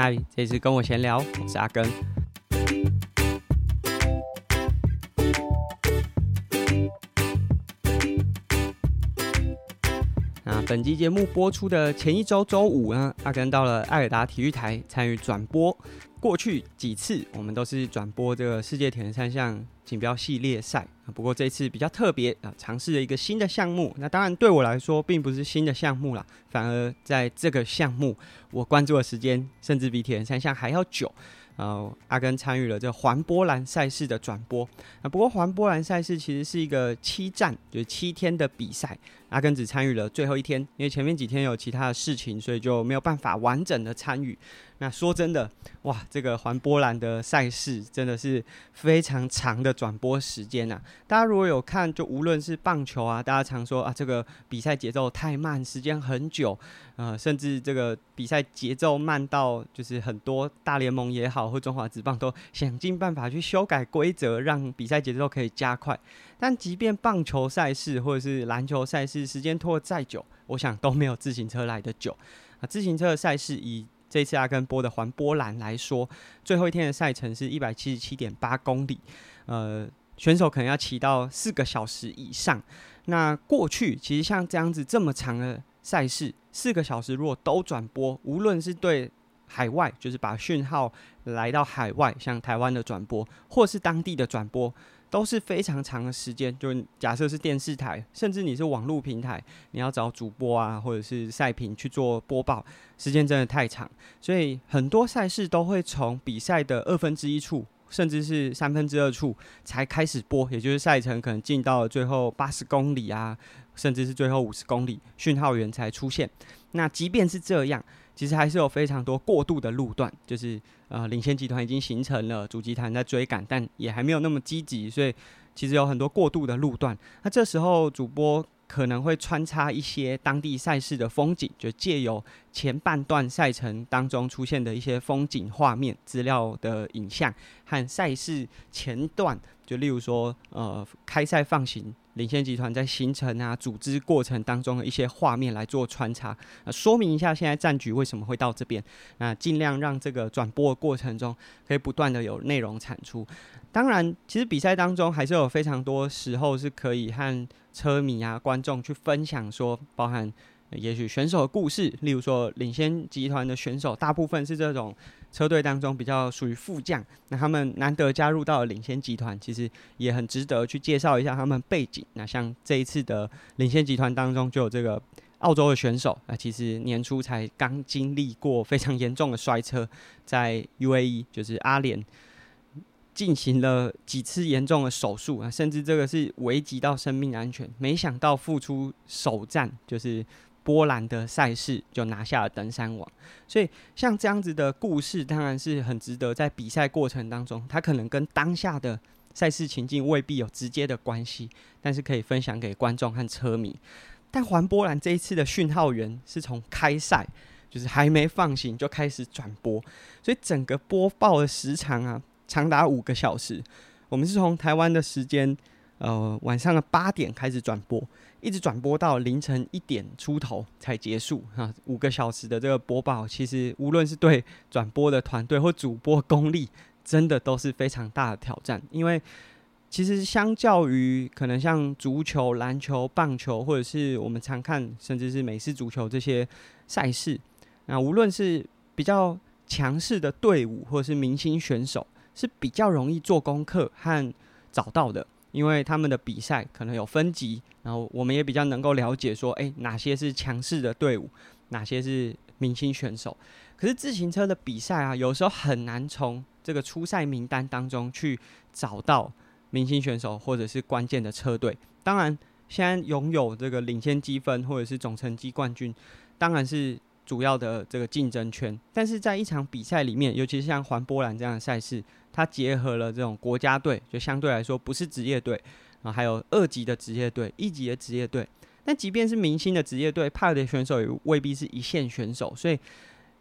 嗨，这次跟我闲聊，我是阿根。本集节目播出的前一周周五呢，阿根到了爱尔达体育台参与转播。过去几次我们都是转播这个世界铁人三项锦标系列赛，不过这次比较特别啊，尝试了一个新的项目。那当然对我来说并不是新的项目啦，反而在这个项目我关注的时间甚至比铁人三项还要久。呃，阿根参与了这环波兰赛事的转播。啊，不过环波兰赛事其实是一个七站，就是七天的比赛。阿根只参与了最后一天，因为前面几天有其他的事情，所以就没有办法完整的参与。那说真的，哇，这个环波兰的赛事真的是非常长的转播时间啊！大家如果有看，就无论是棒球啊，大家常说啊，这个比赛节奏太慢，时间很久，呃，甚至这个比赛节奏慢到就是很多大联盟也好，或中华职棒都想尽办法去修改规则，让比赛节奏可以加快。但即便棒球赛事或者是篮球赛事时间拖得再久，我想都没有自行车来得久啊！自行车的赛事以这次阿根波的环波兰来说，最后一天的赛程是一百七十七点八公里，呃，选手可能要骑到四个小时以上。那过去其实像这样子这么长的赛事，四个小时如果都转播，无论是对海外，就是把讯号来到海外，像台湾的转播，或是当地的转播。都是非常长的时间，就假设是电视台，甚至你是网络平台，你要找主播啊，或者是赛评去做播报，时间真的太长，所以很多赛事都会从比赛的二分之一处，甚至是三分之二处才开始播，也就是赛程可能进到了最后八十公里啊，甚至是最后五十公里，讯号员才出现。那即便是这样。其实还是有非常多过渡的路段，就是呃，领先集团已经形成了，主集团在追赶，但也还没有那么积极，所以其实有很多过渡的路段。那这时候主播可能会穿插一些当地赛事的风景，就借由前半段赛程当中出现的一些风景画面、资料的影像和赛事前段，就例如说呃，开赛放行。领先集团在形成啊组织过程当中的一些画面来做穿插，啊，说明一下现在战局为什么会到这边，那尽量让这个转播的过程中可以不断的有内容产出。当然，其实比赛当中还是有非常多时候是可以和车迷啊观众去分享说，包含。也许选手的故事，例如说领先集团的选手，大部分是这种车队当中比较属于副将，那他们难得加入到了领先集团，其实也很值得去介绍一下他们背景。那像这一次的领先集团当中，就有这个澳洲的选手，啊其实年初才刚经历过非常严重的摔车，在 UAE 就是阿联进行了几次严重的手术啊，甚至这个是危及到生命安全，没想到复出首战就是。波兰的赛事就拿下了登山王，所以像这样子的故事当然是很值得在比赛过程当中，它可能跟当下的赛事情境未必有直接的关系，但是可以分享给观众和车迷。但环波兰这一次的讯号员是从开赛就是还没放行就开始转播，所以整个播报的时长啊长达五个小时。我们是从台湾的时间呃晚上的八点开始转播。一直转播到凌晨一点出头才结束哈，五个小时的这个播报，其实无论是对转播的团队或主播功力，真的都是非常大的挑战。因为其实相较于可能像足球、篮球、棒球，或者是我们常看甚至是美式足球这些赛事，那无论是比较强势的队伍或者是明星选手，是比较容易做功课和找到的。因为他们的比赛可能有分级，然后我们也比较能够了解说，诶，哪些是强势的队伍，哪些是明星选手。可是自行车的比赛啊，有时候很难从这个初赛名单当中去找到明星选手或者是关键的车队。当然，现在拥有这个领先积分或者是总成绩冠军，当然是主要的这个竞争圈。但是在一场比赛里面，尤其是像环波兰这样的赛事。它结合了这种国家队，就相对来说不是职业队，啊，还有二级的职业队、一级的职业队。但即便是明星的职业队，派的选手也未必是一线选手，所以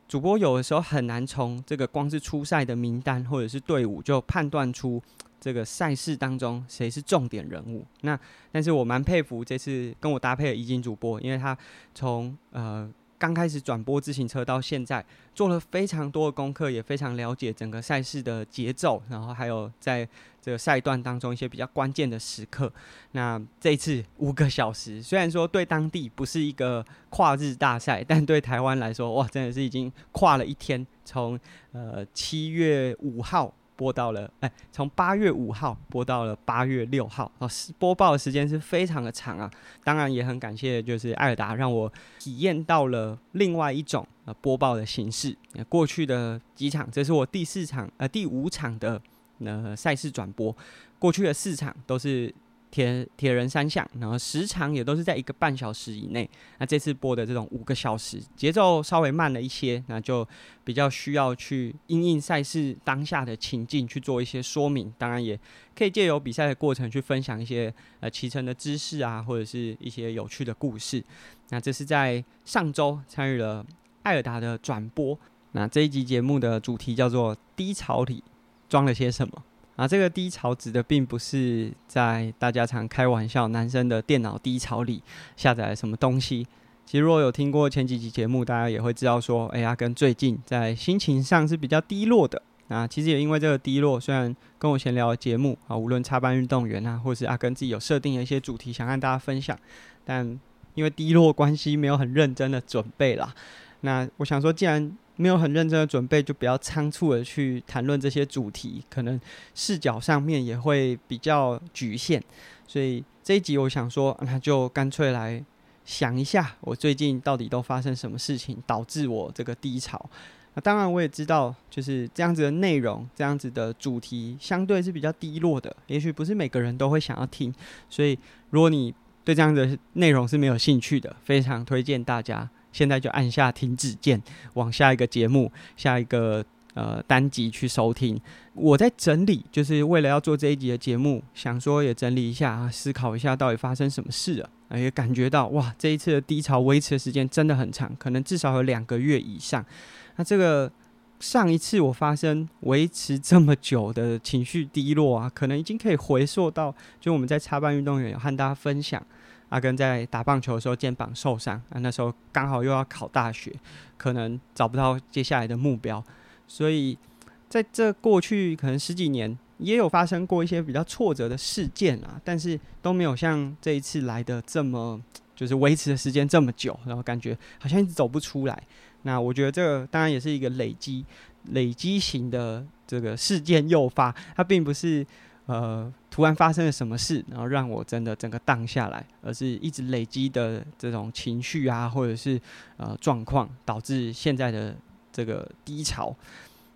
主播有的时候很难从这个光是初赛的名单或者是队伍就判断出这个赛事当中谁是重点人物。那但是我蛮佩服这次跟我搭配的仪景主播，因为他从呃刚开始转播自行车到现在，做了非常多的功课，也非常了解整个赛事的节奏，然后还有在这个赛段当中一些比较关键的时刻。那这次五个小时，虽然说对当地不是一个跨日大赛，但对台湾来说，哇，真的是已经跨了一天，从呃七月五号。播到了，哎，从八月五号播到了八月六号，哦，播报的时间是非常的长啊。当然也很感谢，就是艾尔达让我体验到了另外一种呃播报的形式。过去的几场，这是我第四场呃第五场的呃赛事转播，过去的四场都是。铁铁人三项，然后时长也都是在一个半小时以内。那这次播的这种五个小时，节奏稍微慢了一些，那就比较需要去因应赛事当下的情境去做一些说明。当然，也可以借由比赛的过程去分享一些呃骑乘的知识啊，或者是一些有趣的故事。那这是在上周参与了艾尔达的转播。那这一集节目的主题叫做“低潮里装了些什么”。啊，这个低潮指的并不是在大家常开玩笑男生的电脑低潮里下载什么东西。其实如果有听过前几集节目，大家也会知道说，哎呀，跟最近在心情上是比较低落的。啊，其实也因为这个低落，虽然跟我闲聊节目啊，无论插班运动员啊，或是阿根自己有设定的一些主题想和大家分享，但因为低落关系，没有很认真的准备啦。那我想说，既然没有很认真的准备，就比较仓促的去谈论这些主题，可能视角上面也会比较局限。所以这一集我想说，那就干脆来想一下，我最近到底都发生什么事情，导致我这个低潮。那当然我也知道，就是这样子的内容，这样子的主题，相对是比较低落的，也许不是每个人都会想要听。所以如果你对这样的内容是没有兴趣的，非常推荐大家。现在就按下停止键，往下一个节目、下一个呃单集去收听。我在整理，就是为了要做这一集的节目，想说也整理一下啊，思考一下到底发生什么事了。也感觉到哇，这一次的低潮维持的时间真的很长，可能至少有两个月以上。那这个上一次我发生维持这么久的情绪低落啊，可能已经可以回溯到，就我们在插班运动员有和大家分享。阿根在打棒球的时候肩膀受伤，啊，那时候刚好又要考大学，可能找不到接下来的目标，所以在这过去可能十几年也有发生过一些比较挫折的事件啊，但是都没有像这一次来的这么就是维持的时间这么久，然后感觉好像一直走不出来。那我觉得这个当然也是一个累积累积型的这个事件诱发，它并不是。呃，突然发生了什么事，然后让我真的整个荡下来，而是一直累积的这种情绪啊，或者是呃状况，导致现在的这个低潮。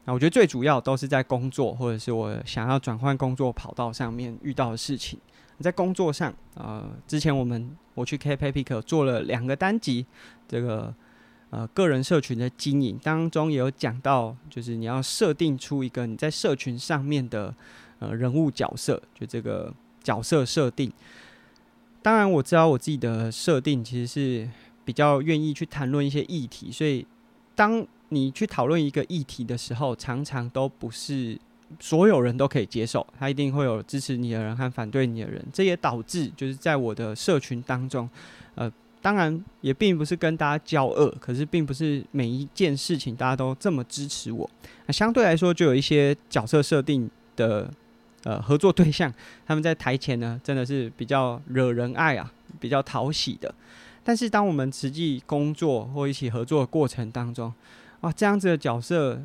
那我觉得最主要都是在工作，或者是我想要转换工作跑道上面遇到的事情。在工作上，呃，之前我们我去 KPIC 做了两个单集，这个呃个人社群的经营当中也有讲到，就是你要设定出一个你在社群上面的。呃，人物角色就这个角色设定，当然我知道我自己的设定其实是比较愿意去谈论一些议题，所以当你去讨论一个议题的时候，常常都不是所有人都可以接受，他一定会有支持你的人和反对你的人，这也导致就是在我的社群当中，呃，当然也并不是跟大家交恶，可是并不是每一件事情大家都这么支持我，那相对来说就有一些角色设定的。呃，合作对象他们在台前呢，真的是比较惹人爱啊，比较讨喜的。但是当我们实际工作或一起合作的过程当中，哇，这样子的角色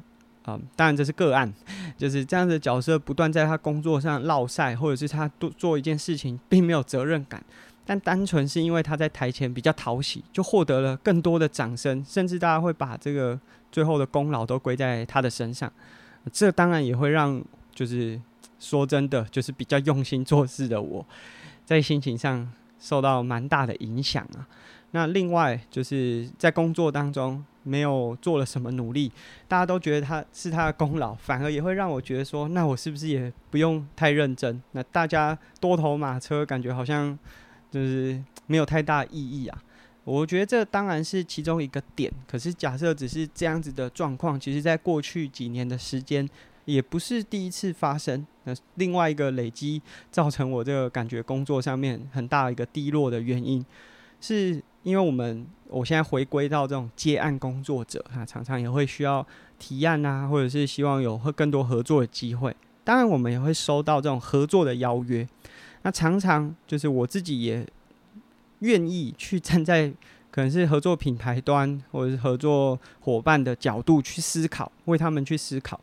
啊、当然这是个案，就是这样子的角色不断在他工作上落赛，或者是他做做一件事情并没有责任感，但单纯是因为他在台前比较讨喜，就获得了更多的掌声，甚至大家会把这个最后的功劳都归在他的身上。这当然也会让就是。说真的，就是比较用心做事的我，在心情上受到蛮大的影响啊。那另外就是在工作当中没有做了什么努力，大家都觉得他是他的功劳，反而也会让我觉得说，那我是不是也不用太认真？那大家多头马车，感觉好像就是没有太大意义啊。我觉得这当然是其中一个点，可是假设只是这样子的状况，其实在过去几年的时间。也不是第一次发生。那另外一个累积造成我这个感觉工作上面很大一个低落的原因，是因为我们我现在回归到这种接案工作者啊，常常也会需要提案啊，或者是希望有更多合作的机会。当然，我们也会收到这种合作的邀约。那常常就是我自己也愿意去站在可能是合作品牌端或者是合作伙伴的角度去思考，为他们去思考。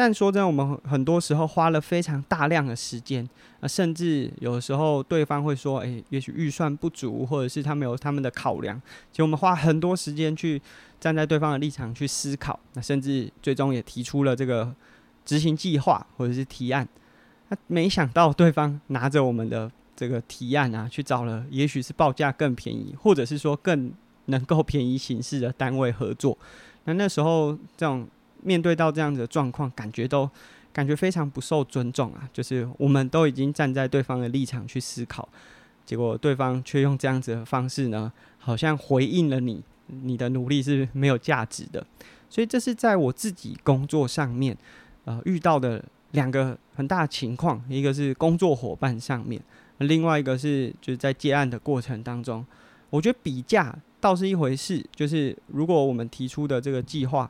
但说真的，我们很多时候花了非常大量的时间，啊，甚至有时候对方会说：“诶，也许预算不足，或者是他们有他们的考量。”其实我们花很多时间去站在对方的立场去思考，那甚至最终也提出了这个执行计划或者是提案。那没想到对方拿着我们的这个提案啊，去找了也许是报价更便宜，或者是说更能够便宜形式的单位合作。那那时候这种。面对到这样子的状况，感觉都感觉非常不受尊重啊！就是我们都已经站在对方的立场去思考，结果对方却用这样子的方式呢，好像回应了你，你的努力是没有价值的。所以这是在我自己工作上面，呃，遇到的两个很大情况，一个是工作伙伴上面，另外一个是就是在接案的过程当中，我觉得比价倒是一回事，就是如果我们提出的这个计划。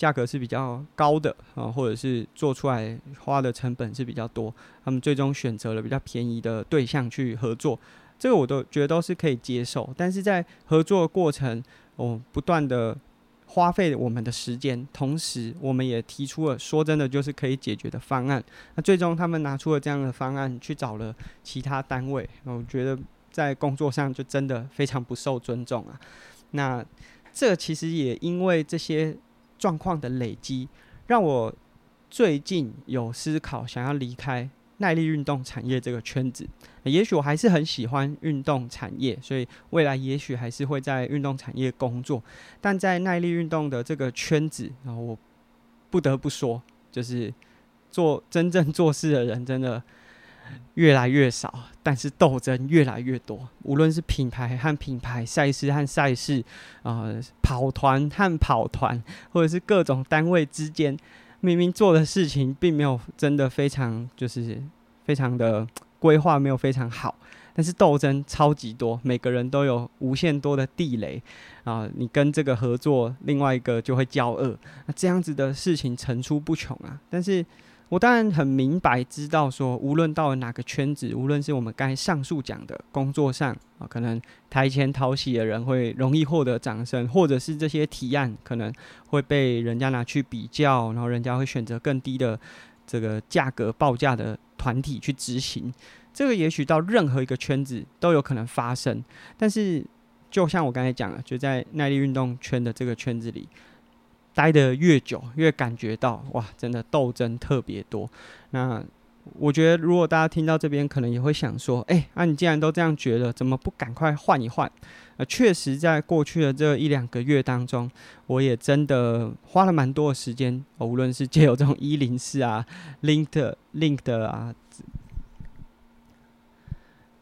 价格是比较高的啊，或者是做出来花的成本是比较多，他们最终选择了比较便宜的对象去合作，这个我都觉得都是可以接受。但是在合作过程，我不断的花费我们的时间，同时我们也提出了说真的就是可以解决的方案。那最终他们拿出了这样的方案去找了其他单位，我觉得在工作上就真的非常不受尊重啊。那这其实也因为这些。状况的累积，让我最近有思考想要离开耐力运动产业这个圈子。也许我还是很喜欢运动产业，所以未来也许还是会在运动产业工作。但在耐力运动的这个圈子，然后我不得不说，就是做真正做事的人真的。越来越少，但是斗争越来越多。无论是品牌和品牌、赛事和赛事，呃，跑团和跑团，或者是各种单位之间，明明做的事情并没有真的非常，就是非常的规划没有非常好，但是斗争超级多，每个人都有无限多的地雷啊，你跟这个合作，另外一个就会交恶，那这样子的事情层出不穷啊。但是。我当然很明白，知道说，无论到了哪个圈子，无论是我们刚才上述讲的工作上啊，可能台前讨喜的人会容易获得掌声，或者是这些提案可能会被人家拿去比较，然后人家会选择更低的这个价格报价的团体去执行。这个也许到任何一个圈子都有可能发生，但是就像我刚才讲了，就在耐力运动圈的这个圈子里。待得越久，越感觉到哇，真的斗争特别多。那我觉得，如果大家听到这边，可能也会想说：“哎、那、你既然都这样觉得，怎么不赶快换一换？”呃，确实，在过去的这一两个月当中，我也真的花了蛮多的时间，无论是借由这种一零四啊、Linked、Linked 啊，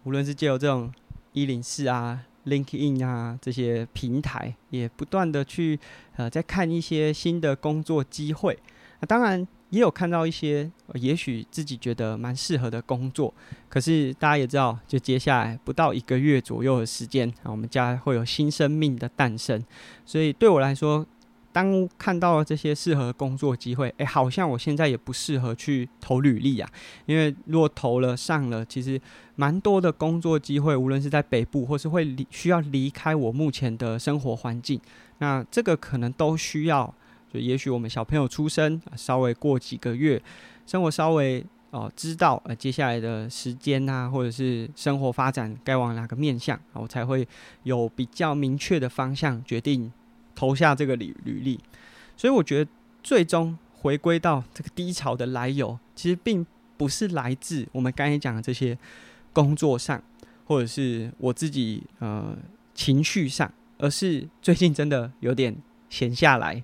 无论是借由这种一零四啊。LinkedIn 啊，这些平台也不断的去呃，在看一些新的工作机会。那当然也有看到一些，呃，也许自己觉得蛮适合的工作。可是大家也知道，就接下来不到一个月左右的时间，啊，我们家会有新生命的诞生。所以对我来说，当看到了这些适合工作机会，诶，好像我现在也不适合去投履历啊，因为如果投了上了，其实蛮多的工作机会，无论是在北部或是会离需要离开我目前的生活环境，那这个可能都需要，就也许我们小朋友出生，稍微过几个月，生活稍微哦知道呃接下来的时间、啊，或者是生活发展该往哪个面向，我才会有比较明确的方向决定。投下这个履履历，所以我觉得最终回归到这个低潮的来由，其实并不是来自我们刚才讲的这些工作上，或者是我自己呃情绪上，而是最近真的有点闲下来。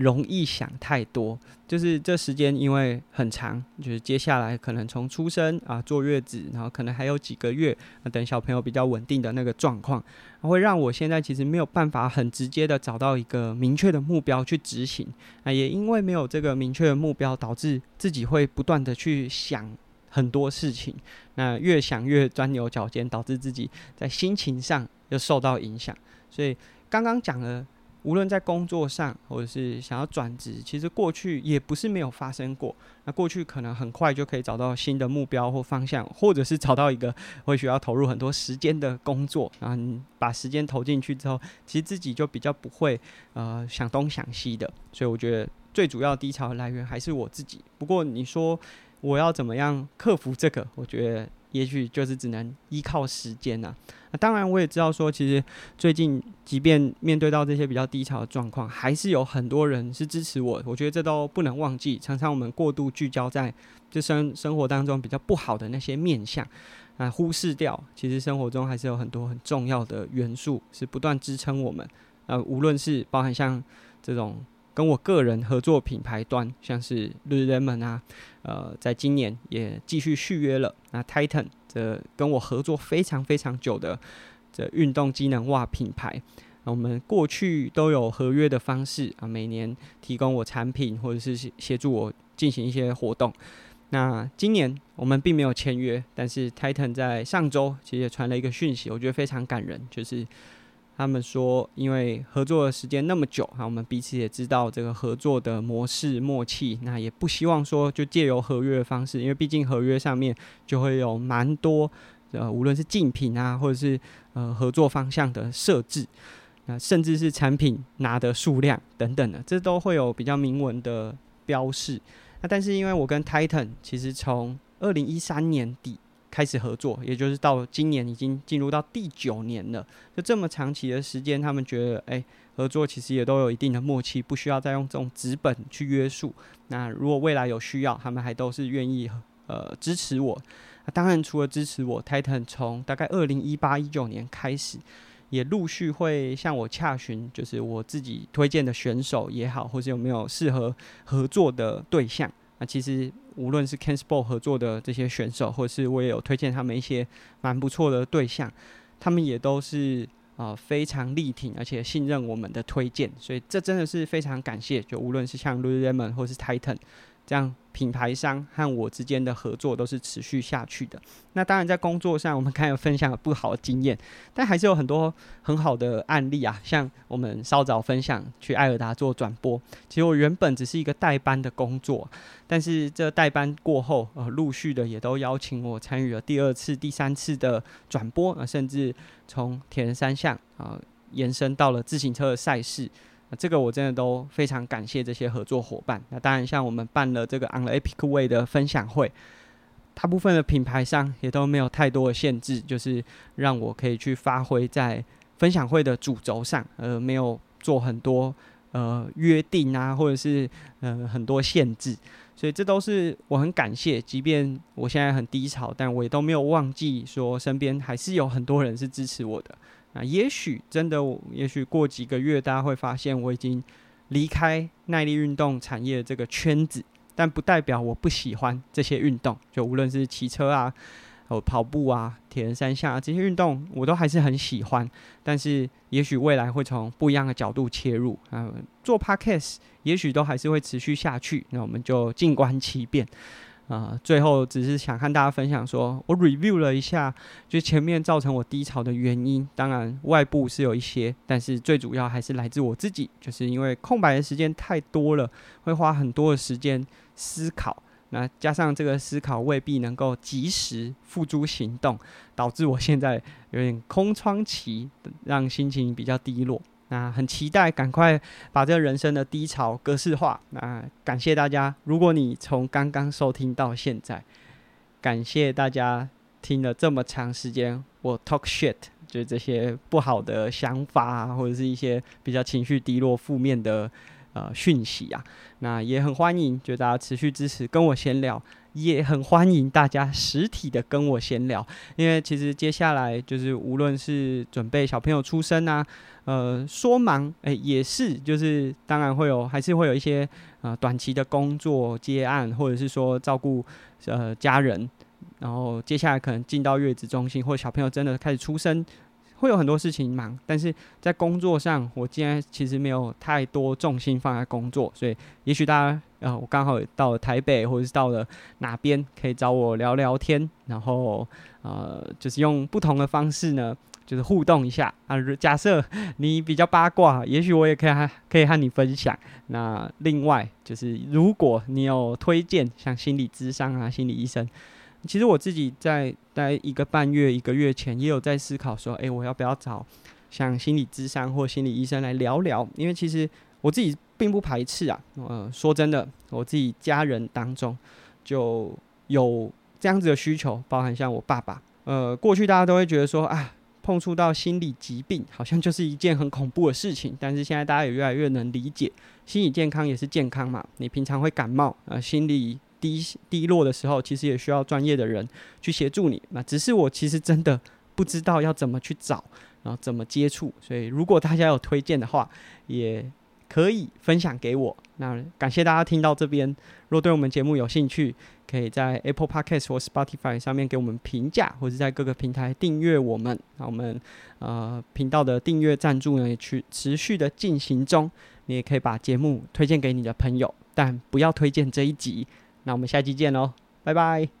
容易想太多，就是这时间因为很长，就是接下来可能从出生啊坐月子，然后可能还有几个月，啊、等小朋友比较稳定的那个状况，会让我现在其实没有办法很直接的找到一个明确的目标去执行啊，也因为没有这个明确的目标，导致自己会不断的去想很多事情，那越想越钻牛角尖，导致自己在心情上又受到影响。所以刚刚讲了。无论在工作上，或者是想要转职，其实过去也不是没有发生过。那过去可能很快就可以找到新的目标或方向，或者是找到一个会需要投入很多时间的工作。然后你把时间投进去之后，其实自己就比较不会呃想东想西的。所以我觉得最主要低潮的来源还是我自己。不过你说我要怎么样克服这个？我觉得。也许就是只能依靠时间呐、那当然，我也知道说，其实最近即便面对到这些比较低潮的状况，还是有很多人是支持我。我觉得这都不能忘记。常常我们过度聚焦在就生生活当中比较不好的那些面相，啊，忽视掉其实生活中还是有很多很重要的元素是不断支撑我们。呃，无论是包含像这种。跟我个人合作品牌端，像是 Lululemon 啊，呃，在今年也继续续约了。那 Titan 这跟我合作非常非常久的这运动机能袜品牌，我们过去都有合约的方式啊，每年提供我产品或者是协助我进行一些活动。那今年我们并没有签约，但是 Titan 在上周其实也传了一个讯息，我觉得非常感人，就是。他们说，因为合作的时间那么久，哈，我们彼此也知道这个合作的模式默契，那也不希望说就借由合约的方式，因为毕竟合约上面就会有蛮多呃，无论是竞品啊，或者是呃合作方向的设置，那甚至是产品拿的数量等等的，这都会有比较明文的标示。那但是因为我跟 Titan 其实从二零一三年底。开始合作，也就是到今年已经进入到第九年了。就这么长期的时间，他们觉得，诶、合作其实也都有一定的默契，不需要再用这种纸本去约束。那如果未来有需要，他们还都是愿意呃支持我。当然，除了支持我，Titan 从大概二零一八一九年开始，也陆续会向我洽询，就是我自己推荐的选手也好，或是有没有适合合作的对象。那其实。无论是 KenSport 合作的这些选手，或是我也有推荐他们一些蛮不错的对象，他们也都是啊、呃、非常力挺，而且信任我们的推荐，所以这真的是非常感谢。就无论是像 Lululemon 或是 Titan。这样品牌商和我之间的合作都是持续下去的。那当然，在工作上我们刚有分享了不好的经验，但还是有很多很好的案例啊。像我们稍早分享去爱尔达做转播，其实我原本只是一个代班的工作，但是这代班过后，呃，陆续的也都邀请我参与了第二次、第三次的转播啊，甚至从铁人三项啊延伸到了自行车的赛事。这个我真的都非常感谢这些合作伙伴。那当然，像我们办了这个 On the Epic Way 的分享会，大部分的品牌商也都没有太多的限制，就是让我可以去发挥在分享会的主轴上，呃，没有做很多呃约定啊，或者是呃很多限制。所以这都是我很感谢，即便我现在很低潮，但我也都没有忘记说身边还是有很多人是支持我的。啊，也许真的，也许过几个月，大家会发现我已经离开耐力运动产业这个圈子，但不代表我不喜欢这些运动。就无论是骑车啊，哦跑步啊，铁人三项啊，这些运动，我都还是很喜欢。但是，也许未来会从不一样的角度切入啊，做 Podcast，也许都还是会持续下去。那我们就静观其变。啊、最后只是想和大家分享说，我 review 了一下，就前面造成我低潮的原因。当然，外部是有一些，但是最主要还是来自我自己，就是因为空白的时间太多了，会花很多的时间思考。那加上这个思考未必能够及时付诸行动，导致我现在有点空窗期，让心情比较低落。那很期待赶快把这个人生的低潮格式化。那感谢大家，如果你从刚刚收听到现在，感谢大家听了这么长时间，我 talk shit，就这些不好的想法啊，或者是一些比较情绪低落、负面的呃讯息啊。那也很欢迎，就大家持续支持，跟我闲聊。也很欢迎大家实体的跟我闲聊，因为其实接下来就是无论是准备小朋友出生啊，呃，说忙诶、也是就是当然会有，还是会有一些呃短期的工作接案，或者是说照顾呃家人，然后接下来可能进到月子中心，或者小朋友真的开始出生，会有很多事情忙。但是在工作上，我今天其实没有太多重心放在工作，所以也许大家。呃，我刚好也到了台北，或者是到了哪边，可以找我聊聊天，然后呃，就是用不同的方式呢，就是互动一下啊。假设你比较八卦，也许我也可以和可以和你分享。那另外就是，如果你有推荐像心理咨商啊、心理医生，其实我自己在待一个半月、一个月前也有在思考说，哎，我要不要找像心理咨商或心理医生来聊聊？因为其实我自己并不排斥啊。呃，说真的，我自己家人当中就有这样子的需求，包含像我爸爸。呃，过去大家都会觉得说啊，碰触到心理疾病好像就是一件很恐怖的事情。但是现在大家也越来越能理解，心理健康也是健康嘛。你平常会感冒，呃，心理。低低落的时候，其实也需要专业的人去协助你。那只是我其实真的不知道要怎么去找，然后怎么接触。所以如果大家有推荐的话，也可以分享给我。那感谢大家听到这边。若对我们节目有兴趣，可以在 Apple Podcast 或 Spotify 上面给我们评价，或者在各个平台订阅我们。那我们呃频道的订阅赞助呢，也去持续的进行中。你也可以把节目推荐给你的朋友，但不要推荐这一集。那我们下期见喽，拜拜。